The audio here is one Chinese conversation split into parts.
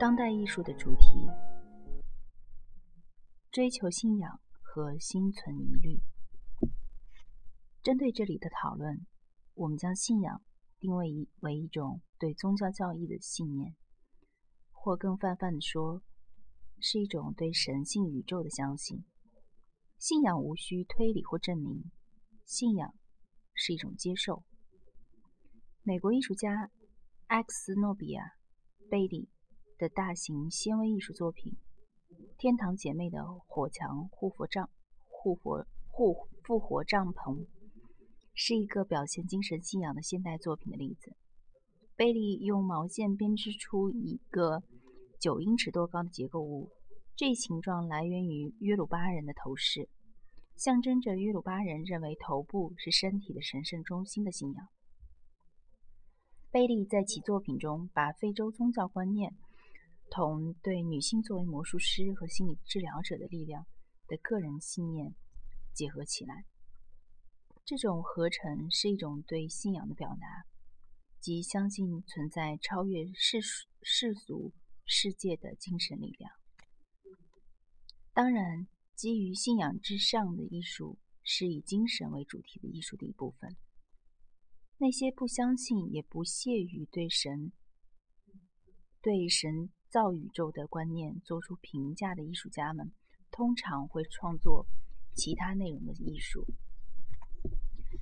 当代艺术的主题：追求信仰和心存疑虑。针对这里的讨论，我们将信仰定位为一种对宗教教义的信念，或更泛泛地说，是一种对神性宇宙的相信。信仰无需推理或证明，信仰是一种接受。美国艺术家埃克斯诺比亚·贝利。的大型纤维艺术作品《天堂姐妹的火墙护佛帐护佛护复活帐篷》是一个表现精神信仰的现代作品的例子。贝利用毛线编织出一个九英尺多高的结构物，这一形状来源于约鲁巴人的头饰，象征着约鲁巴人认为头部是身体的神圣中心的信仰。贝利在其作品中把非洲宗教观念。同对女性作为魔术师和心理治疗者的力量的个人信念结合起来，这种合成是一种对信仰的表达，即相信存在超越世世俗世界的精神力量。当然，基于信仰之上的艺术是以精神为主题的艺术的一部分。那些不相信也不屑于对神对神。造宇宙的观念做出评价的艺术家们，通常会创作其他内容的艺术。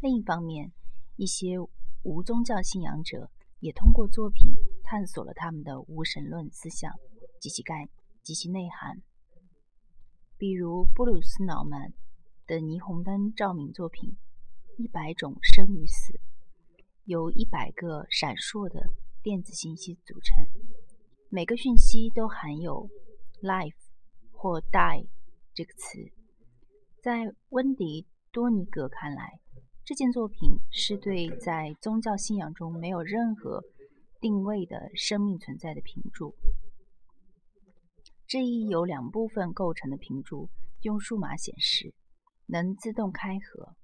另一方面，一些无宗教信仰者也通过作品探索了他们的无神论思想及其概及其内涵。比如布鲁斯·瑙曼的霓虹灯照明作品《一百种生与死》，由一百个闪烁的电子信息组成。每个讯息都含有 “life” 或 “die” 这个词。在温迪·多尼格看来，这件作品是对在宗教信仰中没有任何定位的生命存在的评注。这一由两部分构成的评注用数码显示，能自动开合。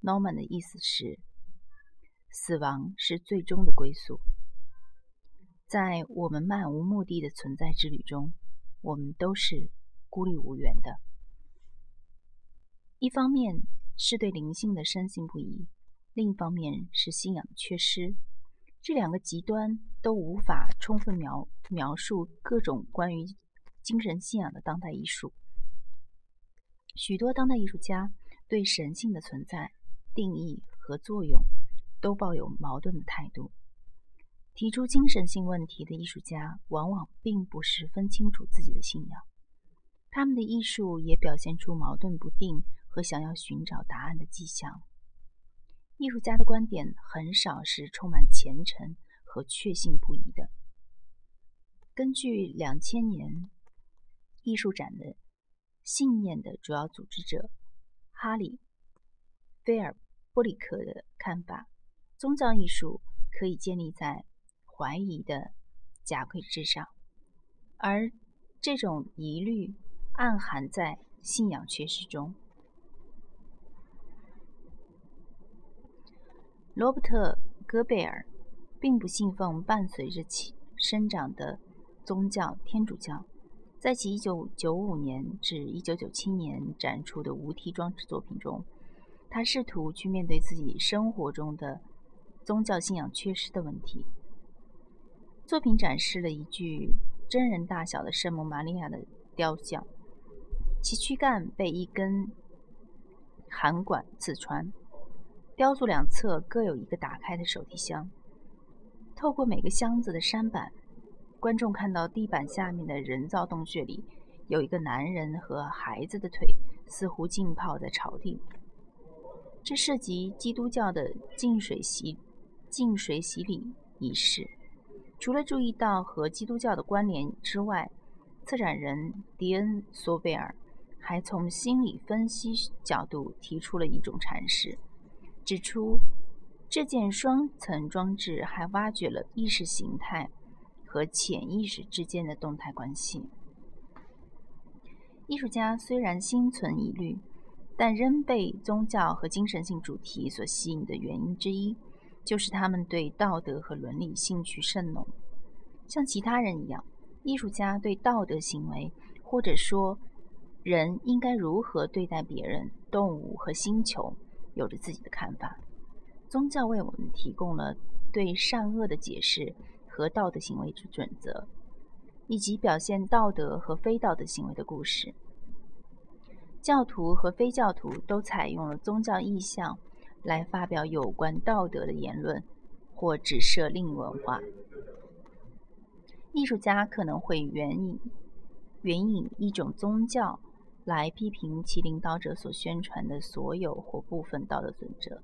Norman 的意思是，死亡是最终的归宿。在我们漫无目的的存在之旅中，我们都是孤立无援的。一方面是对灵性的深信不疑，另一方面是信仰的缺失。这两个极端都无法充分描描述各种关于精神信仰的当代艺术。许多当代艺术家对神性的存在、定义和作用都抱有矛盾的态度。提出精神性问题的艺术家往往并不十分清楚自己的信仰，他们的艺术也表现出矛盾不定和想要寻找答案的迹象。艺术家的观点很少是充满虔诚和确信不疑的。根据两千年艺术展的信念的主要组织者哈里·菲尔波里克的看法，宗教艺术可以建立在。怀疑的假窥之上，而这种疑虑暗含在信仰缺失中。罗伯特·戈贝尔并不信奉伴随着其生长的宗教天主教，在其1995年至1997年展出的无题装置作品中，他试图去面对自己生活中的宗教信仰缺失的问题。作品展示了一具真人大小的圣母玛利亚的雕像，其躯干被一根函管刺穿，雕塑两侧各有一个打开的手提箱。透过每个箱子的山板，观众看到地板下面的人造洞穴里有一个男人和孩子的腿，似乎浸泡在草地。这涉及基督教的净水洗净水洗礼仪式。除了注意到和基督教的关联之外，策展人迪恩·索贝尔还从心理分析角度提出了一种阐释，指出这件双层装置还挖掘了意识形态和潜意识之间的动态关系。艺术家虽然心存疑虑，但仍被宗教和精神性主题所吸引的原因之一。就是他们对道德和伦理兴趣甚浓，像其他人一样，艺术家对道德行为，或者说人应该如何对待别人、动物和星球，有着自己的看法。宗教为我们提供了对善恶的解释和道德行为之准则，以及表现道德和非道德行为的故事。教徒和非教徒都采用了宗教意象来发表有关道德的言论，或指涉另一文化。艺术家可能会援引援引一种宗教来批评其领导者所宣传的所有或部分道德准则。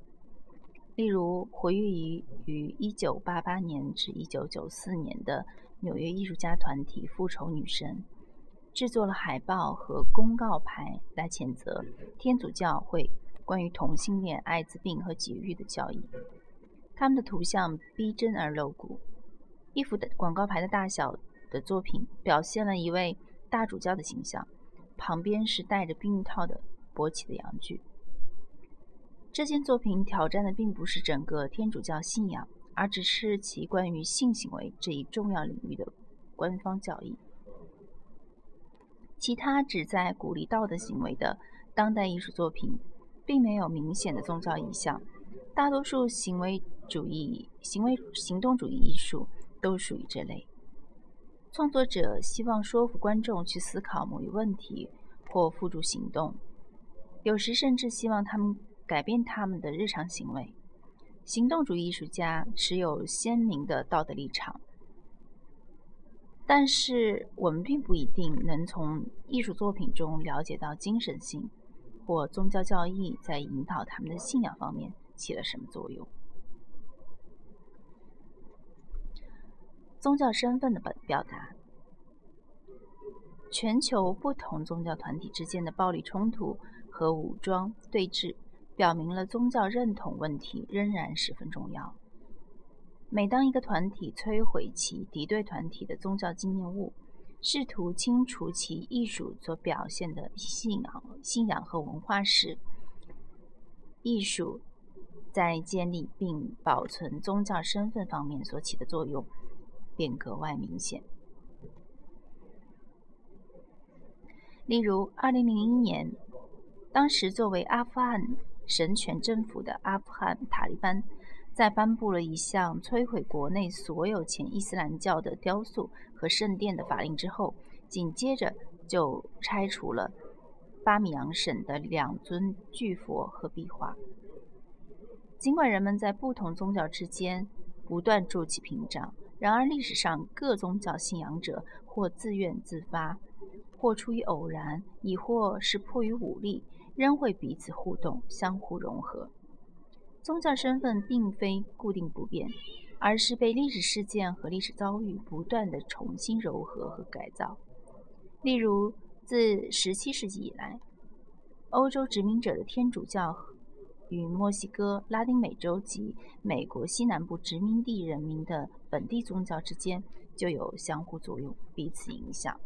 例如，活跃于于1988年至1994年的纽约艺术家团体“复仇女神”制作了海报和公告牌来谴责天主教会关于同性恋、艾滋病和节育的教义。他们的图像逼真而露骨。一幅的广告牌的大小的作品，表现了一位大主教的形象，旁边是戴着避孕套的勃起的阳具。这件作品挑战的并不是整个天主教信仰，而只是其关于性行为这一重要领域的官方教义。其他旨在鼓励道德行为的当代艺术作品，并没有明显的宗教意向。大多数行为主义、行为行动主义艺术。都属于这类。创作者希望说服观众去思考某一问题或付诸行动，有时甚至希望他们改变他们的日常行为。行动主义艺术家持有鲜明的道德立场，但是我们并不一定能从艺术作品中了解到精神性或宗教教义在引导他们的信仰方面起了什么作用。宗教身份的表表达，全球不同宗教团体之间的暴力冲突和武装对峙，表明了宗教认同问题仍然十分重要。每当一个团体摧毁其敌对团体的宗教纪念物，试图清除其艺术所表现的信仰、信仰和文化时，艺术在建立并保存宗教身份方面所起的作用。便格外明显。例如，2001年，当时作为阿富汗神权政府的阿富汗塔利班，在颁布了一项摧毁国内所有前伊斯兰教的雕塑和圣殿的法令之后，紧接着就拆除了巴米扬省的两尊巨佛和壁画。尽管人们在不同宗教之间不断筑起屏障。然而，历史上各宗教信仰者或自愿自发，或出于偶然，亦或是迫于武力，仍会彼此互动、相互融合。宗教身份并非固定不变，而是被历史事件和历史遭遇不断的重新糅合和改造。例如，自17世纪以来，欧洲殖民者的天主教。与墨西哥、拉丁美洲及美国西南部殖民地人民的本地宗教之间就有相互作用、彼此影响。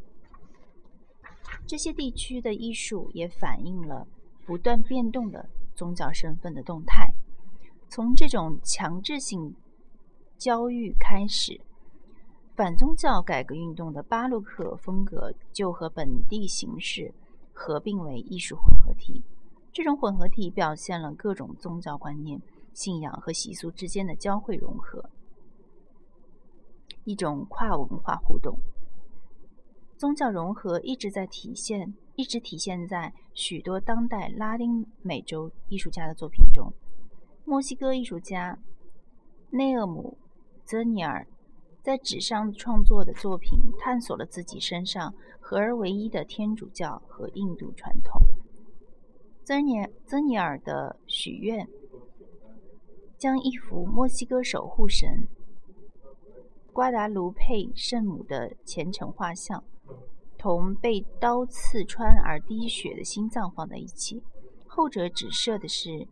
这些地区的艺术也反映了不断变动的宗教身份的动态。从这种强制性交育开始，反宗教改革运动的巴洛克风格就和本地形式合并为艺术混合体。这种混合体表现了各种宗教观念、信仰和习俗之间的交汇融合，一种跨文化互动。宗教融合一直在体现，一直体现在许多当代拉丁美洲艺术家的作品中。墨西哥艺术家内厄姆·泽尼尔在纸上创作的作品，探索了自己身上合而为一的天主教和印度传统。泽尼泽尼尔的许愿，将一幅墨西哥守护神瓜达卢佩圣母的虔诚画像，同被刀刺穿而滴血的心脏放在一起，后者指涉的是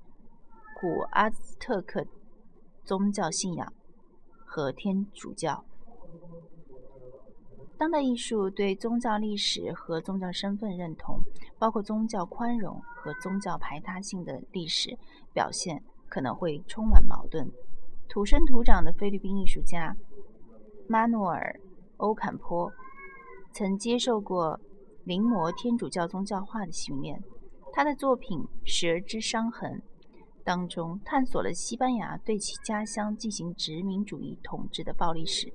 古阿兹特克宗教信仰和天主教。当代艺术对宗教历史和宗教身份认同，包括宗教宽容和宗教排他性的历史表现，可能会充满矛盾。土生土长的菲律宾艺术家马努尔·欧坎坡曾接受过临摹天主教宗教画的训练。他的作品《蛇之伤痕》当中探索了西班牙对其家乡进行殖民主义统治的暴力史。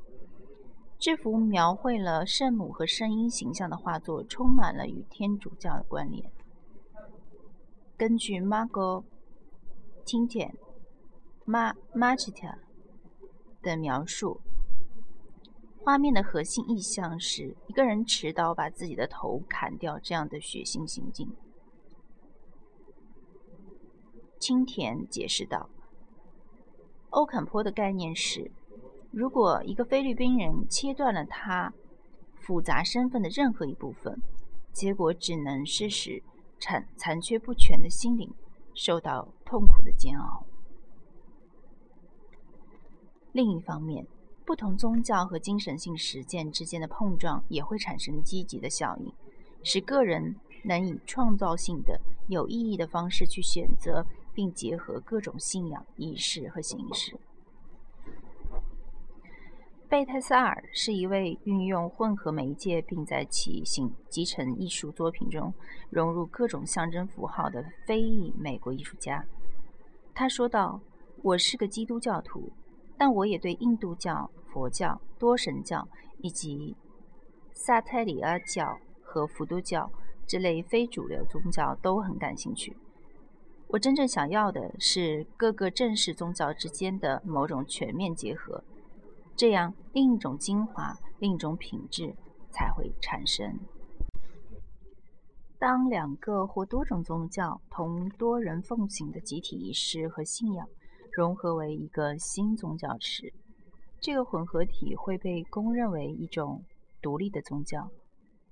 这幅描绘了圣母和圣婴形象的画作，充满了与天主教的关联。根据 Margot Tintin、Ma Machita 的描述，画面的核心意象是一个人持刀把自己的头砍掉这样的血腥行径。青田解释道：“欧坎坡的概念是。”如果一个菲律宾人切断了他复杂身份的任何一部分，结果只能是使残残缺不全的心灵受到痛苦的煎熬。另一方面，不同宗教和精神性实践之间的碰撞也会产生积极的效应，使个人能以创造性的、有意义的方式去选择并结合各种信仰、仪式和形式。贝泰塞尔是一位运用混合媒介，并在其形集成艺术作品中融入各种象征符号的非裔美国艺术家。他说道：“我是个基督教徒，但我也对印度教、佛教、多神教以及萨泰里阿教和伏都教这类非主流宗教都很感兴趣。我真正想要的是各个正式宗教之间的某种全面结合。”这样，另一种精华、另一种品质才会产生。当两个或多种宗教同多人奉行的集体仪式和信仰融合为一个新宗教时，这个混合体会被公认为一种独立的宗教。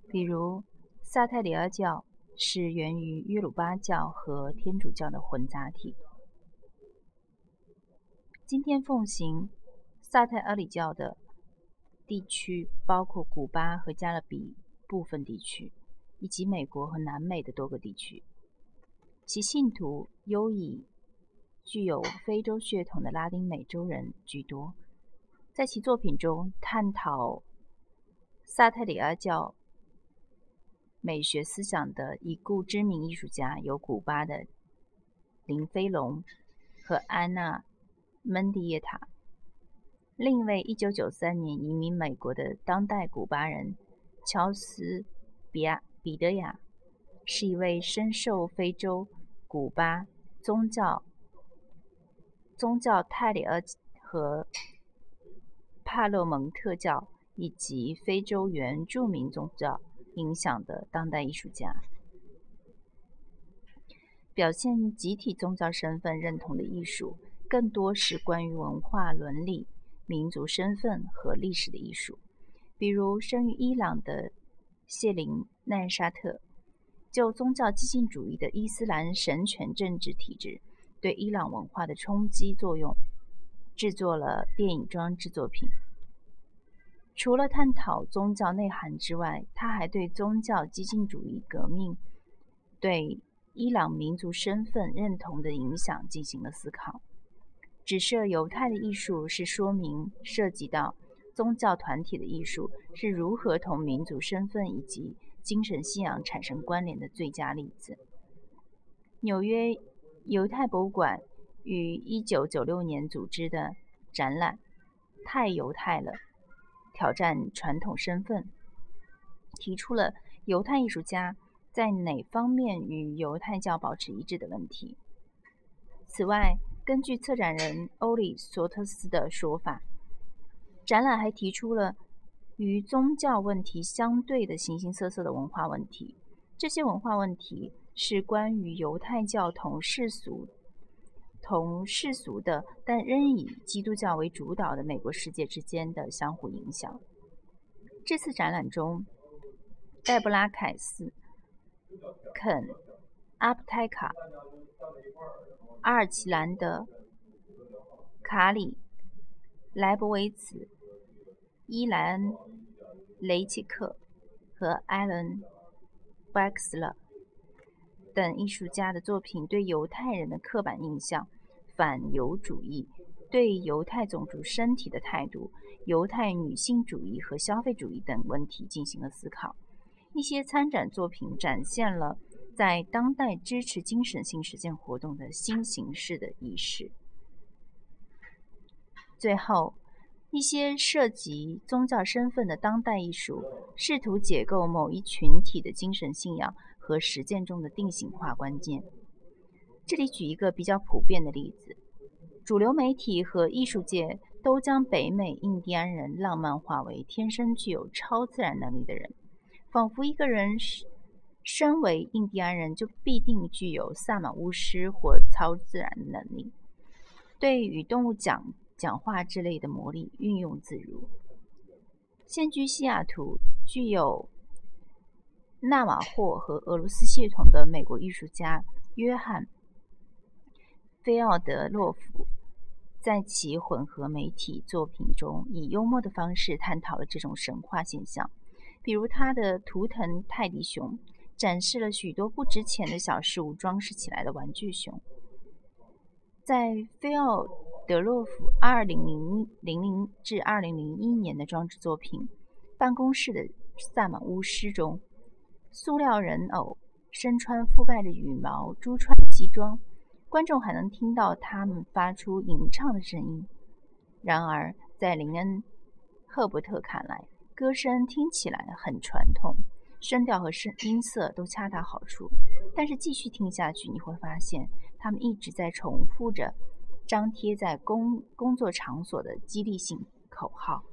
比如，萨泰里尔教是源于约鲁巴教和天主教的混杂体。今天奉行。萨泰阿里教的地区包括古巴和加勒比部分地区，以及美国和南美的多个地区。其信徒优以具有非洲血统的拉丁美洲人居多。在其作品中探讨萨泰里阿教美学思想的已故知名艺术家有古巴的林飞龙和安娜·门蒂耶塔。另一位1993年移民美国的当代古巴人乔斯·比亚彼得亚，是一位深受非洲、古巴宗教、宗教泰里尔和帕洛蒙特教以及非洲原住民宗教影响的当代艺术家。表现集体宗教身份认同的艺术，更多是关于文化伦理。民族身份和历史的艺术，比如生于伊朗的谢林奈沙特，就宗教激进主义的伊斯兰神权政治体制对伊朗文化的冲击作用，制作了电影装置作品。除了探讨宗教内涵之外，他还对宗教激进主义革命对伊朗民族身份认同的影响进行了思考。只设犹太的艺术是说明涉及到宗教团体的艺术是如何同民族身份以及精神信仰产生关联的最佳例子。纽约犹太博物馆于1996年组织的展览《太犹太了：挑战传统身份》，提出了犹太艺术家在哪方面与犹太教保持一致的问题。此外，根据策展人欧里索特斯的说法，展览还提出了与宗教问题相对的形形色色的文化问题。这些文化问题是关于犹太教同世俗、同世俗的，但仍以基督教为主导的美国世界之间的相互影响。这次展览中，黛布拉·凯斯、肯·阿普泰卡。阿尔奇兰德、卡里、莱博维茨、伊莱恩、雷奇克和艾伦·巴克斯勒等艺术家的作品对犹太人的刻板印象、反犹主义对犹太种族身体的态度、犹太女性主义和消费主义等问题进行了思考。一些参展作品展现了在当代支持精神性实践活动的新形式的仪式。最后，一些涉及宗教身份的当代艺术试图解构某一群体的精神信仰和实践中的定型化关键。这里举一个比较普遍的例子：主流媒体和艺术界都将北美印第安人浪漫化为天生具有超自然能力的人。仿佛一个人身为印第安人，就必定具有萨满巫师或超自然的能力，对与动物讲讲话之类的魔力运用自如。现居西雅图、具有纳瓦霍和俄罗斯血统的美国艺术家约翰·菲奥德洛夫，在其混合媒体作品中，以幽默的方式探讨了这种神话现象。比如他的图腾泰迪熊，展示了许多不值钱的小事物装饰起来的玩具熊。在菲奥德洛夫二零零零零至二零零一年的装置作品《办公室的萨满巫师》中，塑料人偶身穿覆盖着羽毛珠串的西装，观众还能听到他们发出吟唱的声音。然而，在林恩·赫伯特看来，歌声听起来很传统，声调和声音色都恰到好处。但是继续听下去，你会发现他们一直在重复着张贴在工工作场所的激励性口号。